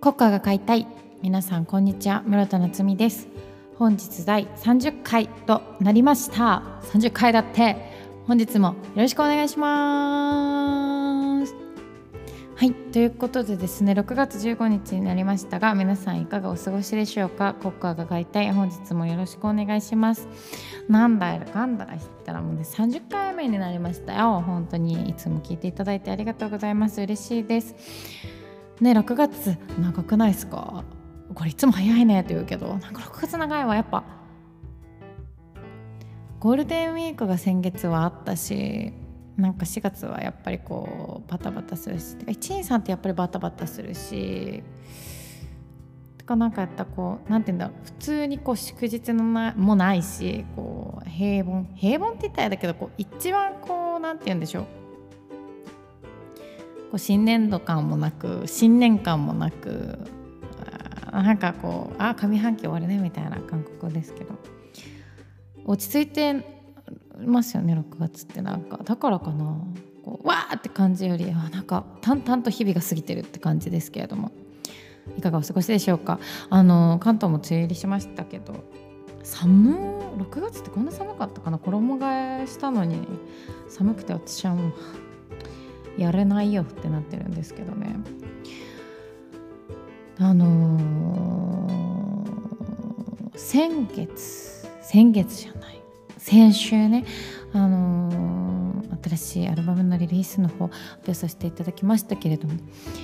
国家が買いたい。皆さんこんにちは。室田夏実です。本日第30回となりました。30回だって。本日もよろしくお願いします。はい。ということでですね6月15日になりましたが皆さんいかがお過ごしでしょうか？国家が買いたい。本日もよろしくお願いします。なんだよかんだらしたらもうね30回目になりましたよ。本当にいつも聞いていただいてありがとうございます。嬉しいです。ね6月長くないですか？これいつも早いねって言うけどなんか6月長いわやっぱ。ゴールデンウィークが先月はあったしなんか4月はやっぱりこうバタバタするし123ってやっぱりバタバタするしとかなんかやったこうなんて言うんだろう普通にこう祝日のなもないしこう平凡平凡って言ったらだけどこう一番こうなんて言うんでしょうこう新年度感もなく新年感もなくなんかこうあ上半期終わるねみたいな感覚ですけど。落ち着いてますよね6月ってなんか。だからかな。こうわーって感じよりあなんか淡々と日々が過ぎてるって感じですけれども。いかがお過ごしでしょうか。あの関東も梅雨入りしましたけど。寒6月ってこんな寒かったかな。衣替えしたのに。寒くて私はもうやれないよってなってるんですけどね。あのー、先月先月じゃない。先週ねあのー、新しいアルバムのリリースの方発表させていただきましたけれども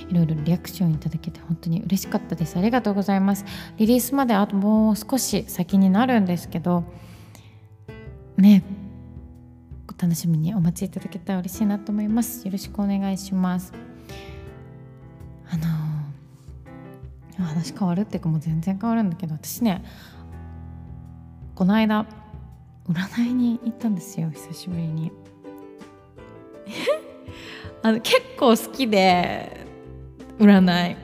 いろいろリアクションいただけて本当に嬉しかったです。ありがとうございます。リリースまであともう少し先になるんですけどね楽しみにお待ちいただけたら嬉しいなと思います。よろしくお願いします。あの話変わるっていうかもう全然変わるんだけど私ねこの間占いに行ったんですよ久しぶりに。あの結構好きで占い。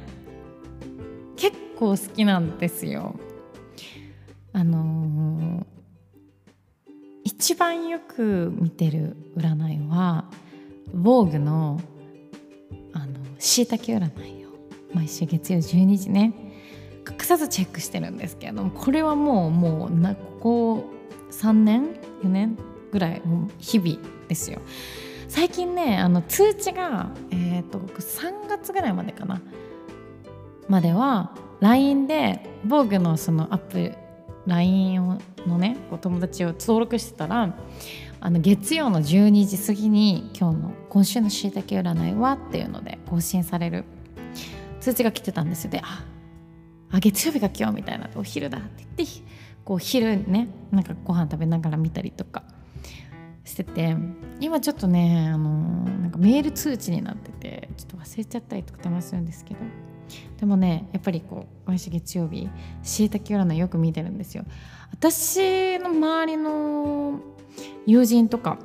結構好きなんですよ。あの一番よく見てる占いは防具のあのしいたけ占いを毎週月曜12時ね隠さずチェックしてるんですけれどもこれはもうもうなここ3年4年ぐらい日々ですよ。最近ねあの通知が、えーと、と3月ぐらいまでかなまでは LINE で防具のそのアップ LINE のねお友達を登録してたらあの月曜の12時過ぎに今日の今週のしいたけ占いはっていうので更新される通知が来てたんですよ。でああ月曜日が今日みたいな。お昼だって言ってこう昼ねなんかご飯食べながら見たりとかしてて今ちょっとねあのなんかメール通知になっててちょっと忘れちゃったりとかたまするんですけどでもねやっぱりこう毎週月曜日しいたけ占いよく見てるんですよ。私の周りの友人とか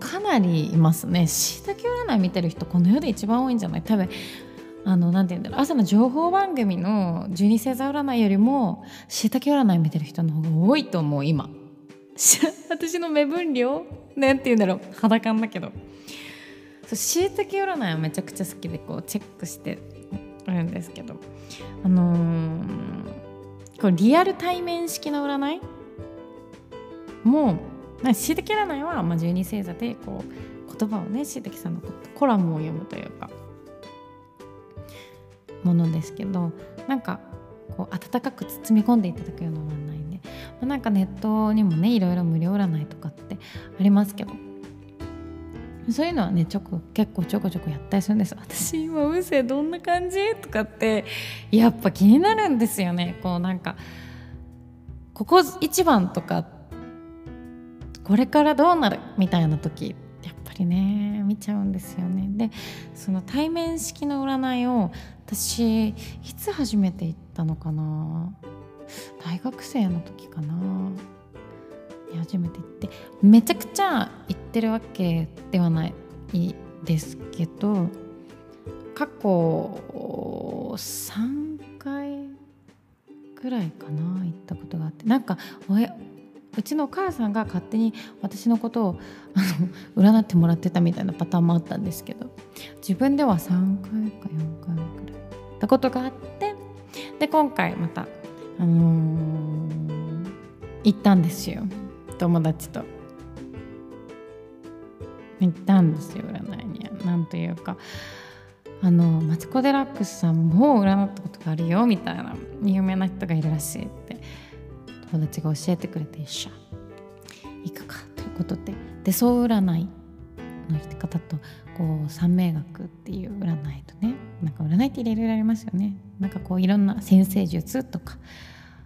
かなりいますね。しいたけ占い見てる人この世で一番多いんじゃない？多分あのなて言うんだろう。朝の情報番組の十二星座占いよりもしいたけ占い見てる人の方が多いと思う今。私の目分量？なんて言うんだろう。裸感だけど。しいたけ占いはめちゃくちゃ好きでこうチェックしてるんですけど。あのー、こうリアル対面式の占い？もうしいたけ占いは、まあ、十二星座でこう言葉をねしいたけさんのコラムを読むというかものですけどなんかこう温かく包み込んでいただくような占いで、まあ、なんかネットにもねいろいろ無料占いとかってありますけどそういうのはねちょこ結構ちょこちょこやったりするんです。私今運勢どんな感じ？とかってやっぱ気になるんですよね。こうなんかここ一番とかこれからどうなる？みたいな時やっぱりね見ちゃうんですよね。でその対面式の占いを私いつ初めて行ったのかな？大学生の時かな？初めて行ってめちゃくちゃ行ってるわけではないですけど過去3回ぐらいかな行ったことがあってなんかうちのお母さんが勝手に私のことをあの占ってもらってたみたいなパターンもあったんですけど自分では3回か4回ぐらい行ったことがあってで今回また、あのー、行ったんですよ。友達と。行ったんですよ占いになんというかあのマツコ・デラックスさんも占ったことがあるよみたいな有名な人がいるらしいって。友達が教えてくれて一緒。行くかということで。手相占いの方とこう三名学っていう占いとねなんか占いっていろいろありますよね。なんかこういろんな先生術とか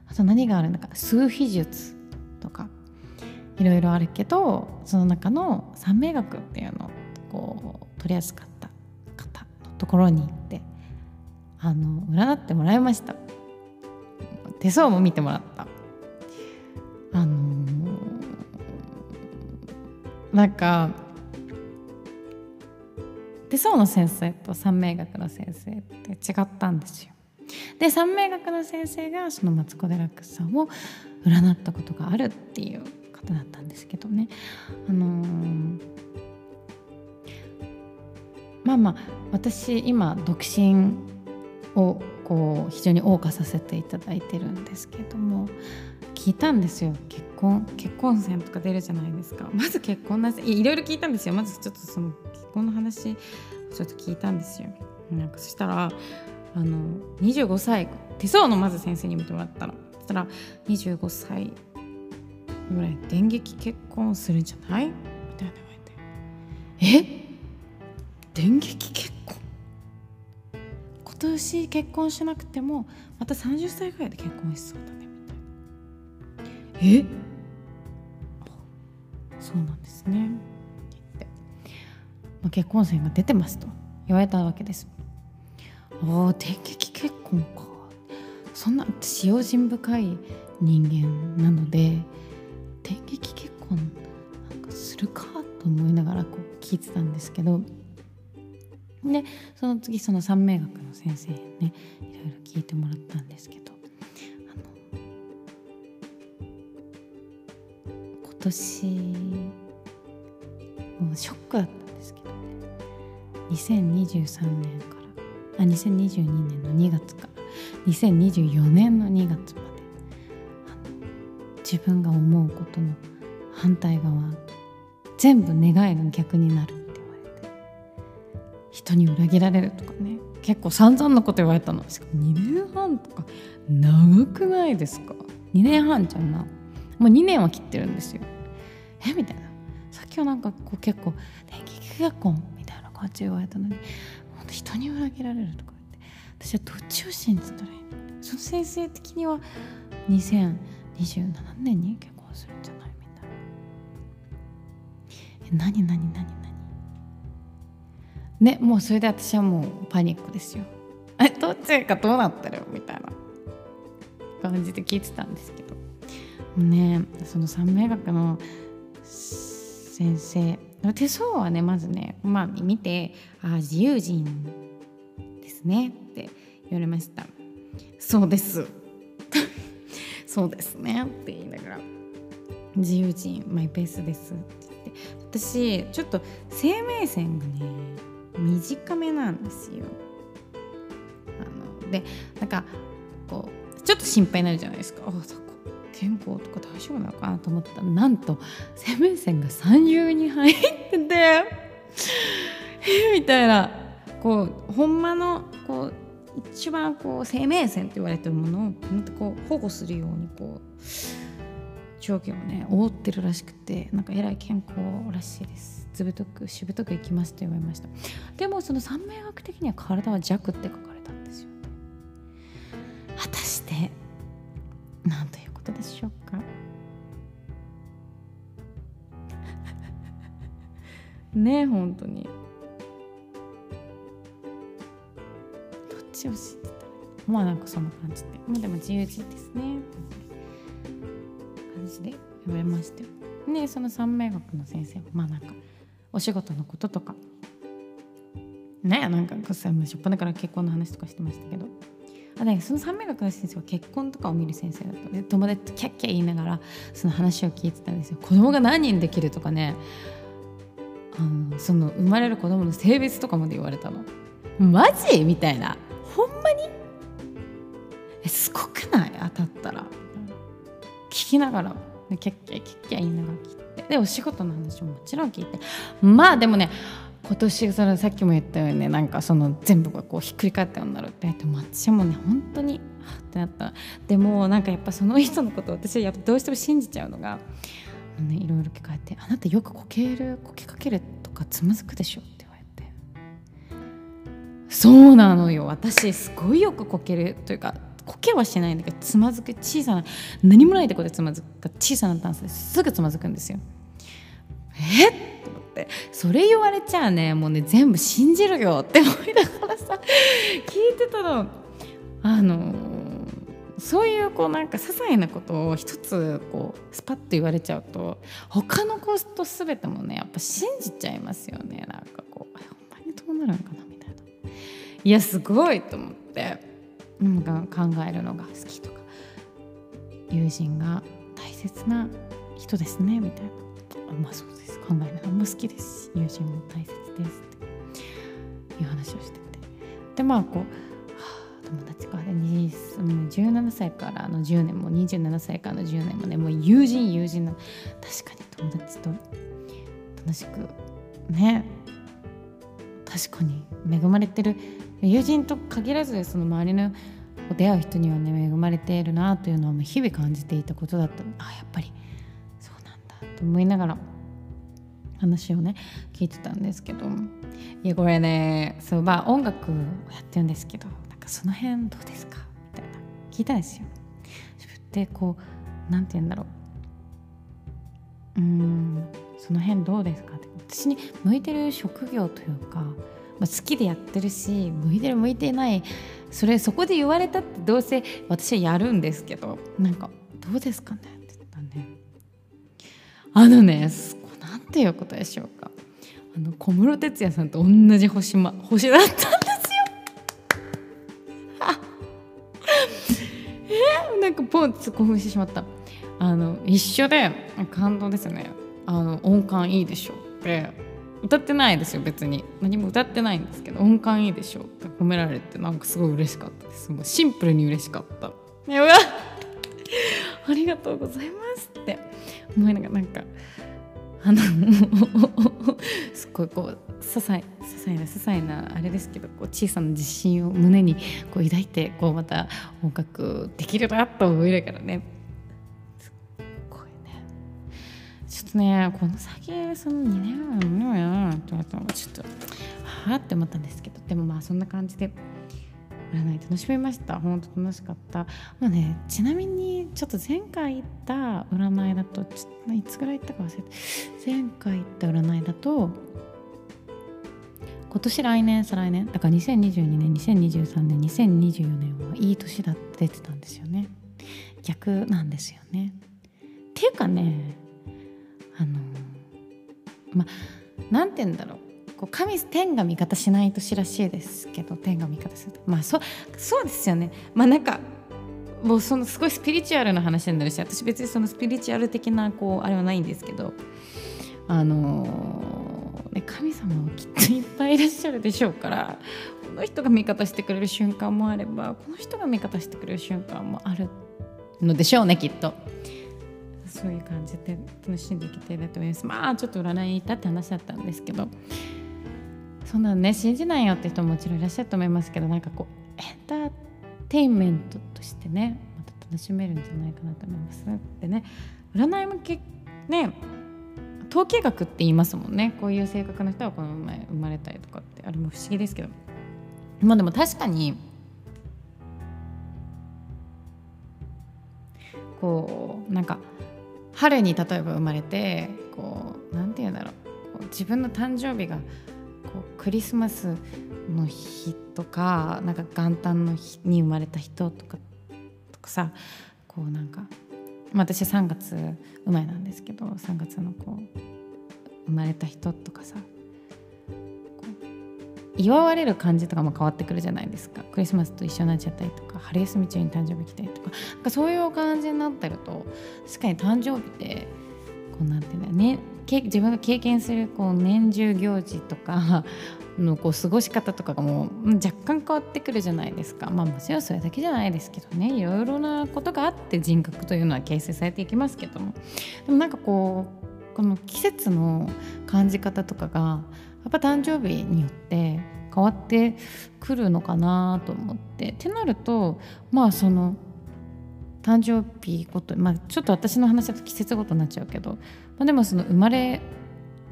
あと何があるのか数秘術。いろいろあるけどその中の三名学っていうのをこう取りやすかった方のところに行ってあの占ってもらいました手相も見てもらったあのー、なんか手相の先生と三名学の先生って違ったんですよ。で三名学の先生がそのマツコ・デラックスさんを占ったことがあるっていう方だったんですけどね。あのー、まあまあ私今独身をこう非常に謳歌させていただいてるんですけども聞いたんですよ。結婚結婚戦とか出るじゃないですか。まず結婚なしい。ろいろ聞いたんですよ。まずちょっとその結婚の話ちょっと聞いたんですよ。なんかそしたらあの25歳手相のまず先生に見てもらったの。そしたら25歳ぐらい電撃結婚するんじゃない？みたいな言われて。え？電撃結婚？今年結婚しなくてもまた30歳ぐらいで結婚しそうだねみたいえ？そうなんですね。って。まあ、結婚線が出てますと。言われたわけです。ああ電撃結婚か。そんな私用心深い人間なので電撃結婚なんかするかと思いながらこう聞いてたんですけど。でその次その三名学の先生にねいろいろ聞いてもらったんですけど。今年もうショックだったんですけどね。2023年からあ2022年の2月から2024年の2月まで自分が思うことの反対側全部願いが逆になるって言われて。人に裏切られるとかね。結構散々なこと言われたの。しかも2年半とか。長くないですか？2年半じゃんな。もう2年は切ってるんですよ。え？みたいな。さっきはなんかこう結構「電気結婚」みたいな感じで言われたのに。本当人に裏切られるとか言って。私はどっちを信じたらいいの？その先生的には27年に結婚するんじゃないみたいな。え何何何何？ねもうそれで私はもうパニックですよ。え どっちがどうなってるみたいな感じで聞いてたんですけど。ねその三名学の先生手相はねまずね、まあ、見て「ああ自由人ですね」って言われました「そうです」そうですねって言いながら「自由人マイペースです」って言って私ちょっと生命線がね短めなんですよ。あのでなんかこうちょっと心配になるじゃないですか。あそ健康とか大丈夫なのかなと思ったらなんと生命線が三重に入っててみたいなこうほんまのこう一番こう生命線って言われてるものをもっとこう保護するようにこう長期をね覆ってるらしくてなんかえらい健康らしいです。ずぶとくしぶとくいきますと言われました。でもその三名学的には体は弱って書かれたんですよ果たしてなんということでしょうか？ね本当に。どっちを知ってたまあなんかそんな感じで。まあでも自由人ですね。感じで言われましたよ。ねその三名学の先生はまあなんかお仕事のこととか。ねなんかしょっぱなから結婚の話とかしてましたけど。あね、その三名学の先生は結婚とかを見る先生だったで友達とキャッキャ言いながらその話を聞いてたんですよ。子供が何人できるとかね。あのその生まれる子供の性別とかまで言われたの。マジ？みたいな。ほんまに？えすごくない？当たったら。聞きながら。キャッキャキャッキャ言いながら聞いて。でお仕事の話ももちろん聞いて。まあでもね今年そのさっきも言ったようにねなんかその全部がこうひっくり返ったようになるって。言って私もね本当にはってなった。でもなんかやっぱその人のことを私はやっぱどうしても信じちゃうのが、ね、いろいろ聞かれて「あなたよくこけるこけかけるとかつまずくでしょ」ってそうなのよ。私すごいよくこけるというかこけはしないんだけどつまずく小さな。何もないところでつまずく。小さなダンスですぐつまずくんですよ。え？っと思ってそれ言われちゃうねもうね全部信じるよって思いながらさ聞いてたの。あのそういうこうなんか些細なことを一つこうスパッと言われちゃうと他のコスト全てもねやっぱ信じちゃいますよね。なんかこうほんまにどうなるんかな。いやすごいと思って。なんか考えるのが好きとか。友人が大切な人ですねみたいな。あまあそうです。考える。のも好きです。し友人も大切ですっていう話をしてて。でまあこう友達が17歳からの10年も27歳からの10年もねもう友人友人の確かに友達と楽しくね確かに恵まれてる。友人と限らずその周りの出会う人にはね恵まれているなというのは日々感じていたことだったあやっぱりそうなんだと思いながら話をね聞いてたんですけど。いやこれねそうまあ音楽をやってるんですけどなんかその辺どうですかみたいな。聞いたんですよ。でこうなんて言うんだろう。うんその辺どうですかって。私に向いてる職業というか、まあ、好きでやってるし向いてる向いてない。それそこで言われたってどうせ私はやるんですけどなんかどうですかね？って言ったねあのねなんていうことでしょうか。あの小室哲哉さんと同じ星,、ま、星だったんですよ。え？ー、なんかポンと興奮してしまった。あの一緒で感動ですね。あの音感いいでしょ。って歌ってないですよ別に。何も歌ってないんですけど音感いいでしょ。って褒められてなんかすごい嬉しかったです。もうシンプルに嬉しかった。うわ ありがとうございますって。思いながらなんかあの すっごいこう些細些細な些細なあれですけどこう小さな自信を胸にこう抱いてこうまた音楽できるなと思いながらねょっとねこの先その2年前のやなって。ちょっとはあって。思ったんですけどでもまあそんな感じで占い楽しみました本当楽しかったまあねちなみにちょっと前回行った占いだとちょいつぐらい行ったか忘れて。前回行った占いだと今年来年再来年だから2022年2023年2024年はいい年だって。出て。たんですよね逆なんですよねって。いうかねまあ何て言うんだろう。こう神天が味方しない年らしいですけど天が味方するまあそそうですよね。まあなんかもうそのすごいスピリチュアルな話になるし私別にそのスピリチュアル的なこうあれはないんですけどあのー、ね、神様はきっといっぱいいらっしゃるでしょうからこの人が味方してくれる瞬間もあればこの人が味方してくれる瞬間もあるのでしょうねきっと。そういう感じで楽しんでいけてると思います。まあちょっと占いに行ったって話だったんですけど。そんなのね。信じないよって人ももちろんいらっしゃると思いますけどなんかこうエンターテインメントとしてねまた楽しめるんじゃないかなと思いますでね。占いもけね統計学って言いますもんね。こういう性格の人はこの前生まれたりとかってあれも不思議ですけど。まあでも確かにこうなんか春に例えば生まれてこうなんて言うんだろう。自分の誕生日がこうクリスマスの日とかなんか元旦の日に生まれた人とかとかさこうなんか、まあ、私3月生まれなんですけど3月のこう生まれた人とかさ祝われる感じとかも変わってくるじゃないですか。クリスマスと一緒になっちゃったりとか春休み中に誕生日来たりとか。なんかそういう感じになってると確かに誕生日ってこうなんていうんだよね自分が経験するこう年中行事とかのこう過ごし方とかがもう若干変わってくるじゃないですか。まあもちろんそれだけじゃないですけどね。いろいろなことがあって人格というのは形成されていきますけども。でもなんかこうこの季節の感じ方とかがやっぱ誕生日によって変わってくるのかなと思って。ってなるとまあその誕生日ごとまあちょっと私の話だと季節ごとになっちゃうけど、まあ、でもその生まれ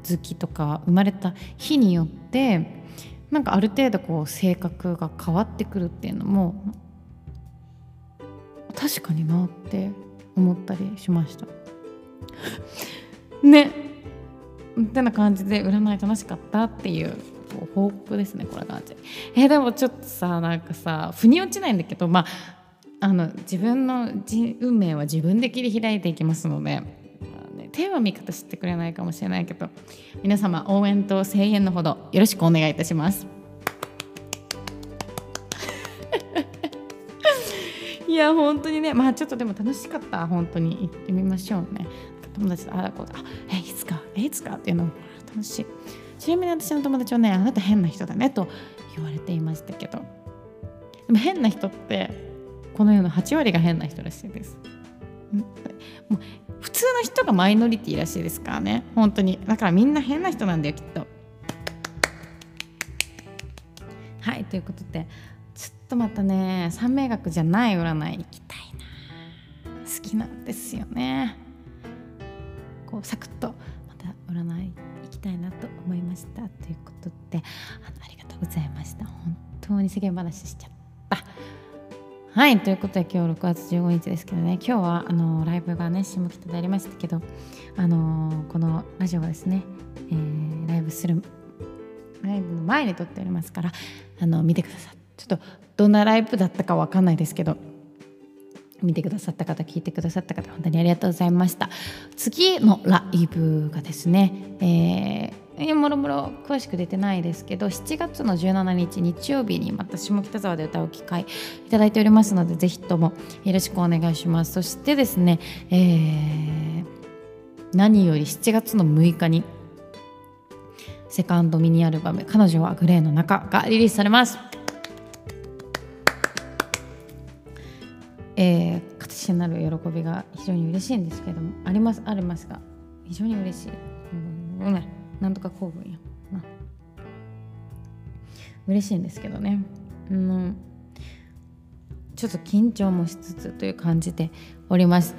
月とか生まれた日によってなんかある程度こう性格が変わってくるっていうのも確かになって思ったりしました。ね。ってな感じで占い楽しかったっていう報告ですねこれ感じえ、でもちょっとさなんかさ腑に落ちないんだけどまああの自分の運命は自分で切り開いていきますのでテーマ見方知ってくれないかもしれないけど皆様応援と声援のほどよろしくお願いいたします。いや本当にねまあちょっとでも楽しかった本当に行ってみましょうね。友達とああこうだえいつかえいつかっていうのも楽しい。ちなみに私の友達はねあなた変な人だねと言われていましたけど。でも変な人ってこの世の8割が変な人らしいです。もう普通の人がマイノリティらしいですからね。本当に。だからみんな変な人なんだよきっと。はいということでちょっとまたね三名学じゃない占い行きたいな。好きなんですよね。こうサクッとまた占い行きたいなと思いましたということであのありがとうございました。本当に世間話しちゃった。はいということで今日6月15日ですけどね。今日はあのライブがね下北でありましたけどあのこのラジオはですね、えー、ライブするライブの前に撮っておりますからあの見てください。ちょっとどんなライブだったか分かんないですけど見てくださった方聞いてくださった方本当にありがとうございました次のライブがですね、えーもろもろ詳しく出てないですけど7月の17日日曜日にまた下北沢で歌う機会いただいておりますのでぜひともよろしくお願いしますそしてですね、えー、何より7月の6日にセカンドミニアルバム「彼女はグレーの中」がリリースされます。えー、形になる喜びが非常に嬉しいんですけどもありますありますが非常に嬉しい。うんなんとか興奮やな。嬉しいんですけどね。うん。ちょっと緊張もしつつという感じでおります。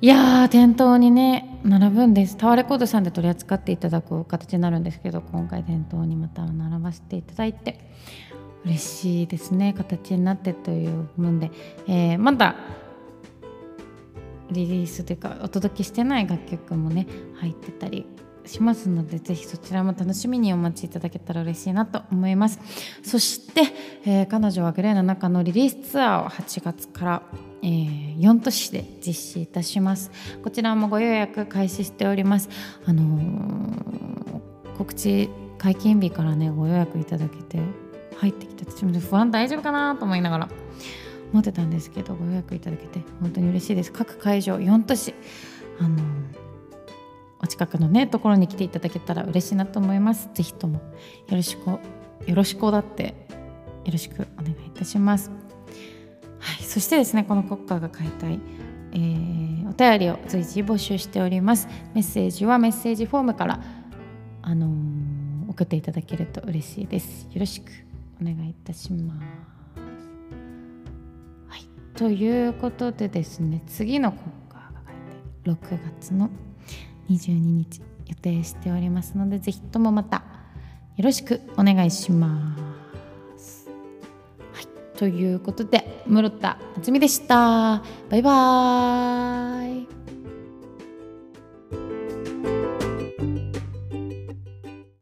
いやー店頭にね並ぶんです。タワーレコードさんで取り扱っていただく形になるんですけど今回店頭にまた並ばせていただいて。嬉しいですね形になってというもんで、えー、まだリリースというかお届けしてない楽曲もね入ってたりしますのでぜひそちらも楽しみにお待ちいただけたら嬉しいなと思います。そして、えー、彼女はグレーの中のリリースツアーを8月から、えー、4都市で実施いたします。こちらもご予約開始しております。あのー、告知解禁日からねご予約いただけて入ってきて私も不安大丈夫かなと思いながら。思ってたんですけどご予約いただけて本当に嬉しいです。各会場4都市あのお近くのねところに来ていただけたら嬉しいなと思います。ぜひともよろしくよろしくだってよろしくお願いいたします。はいそしてですねこの国家が解体えー、お便りを随時募集しております。メッセージはメッセージフォームからあのー、送っていただけると嬉しいです。よろしく。お願いいたしますはいということでですね次の国家が書いて6月の22日予定しておりますのでぜひともまたよろしくお願いします。はい、ということで室田夏美でした。バイバーイ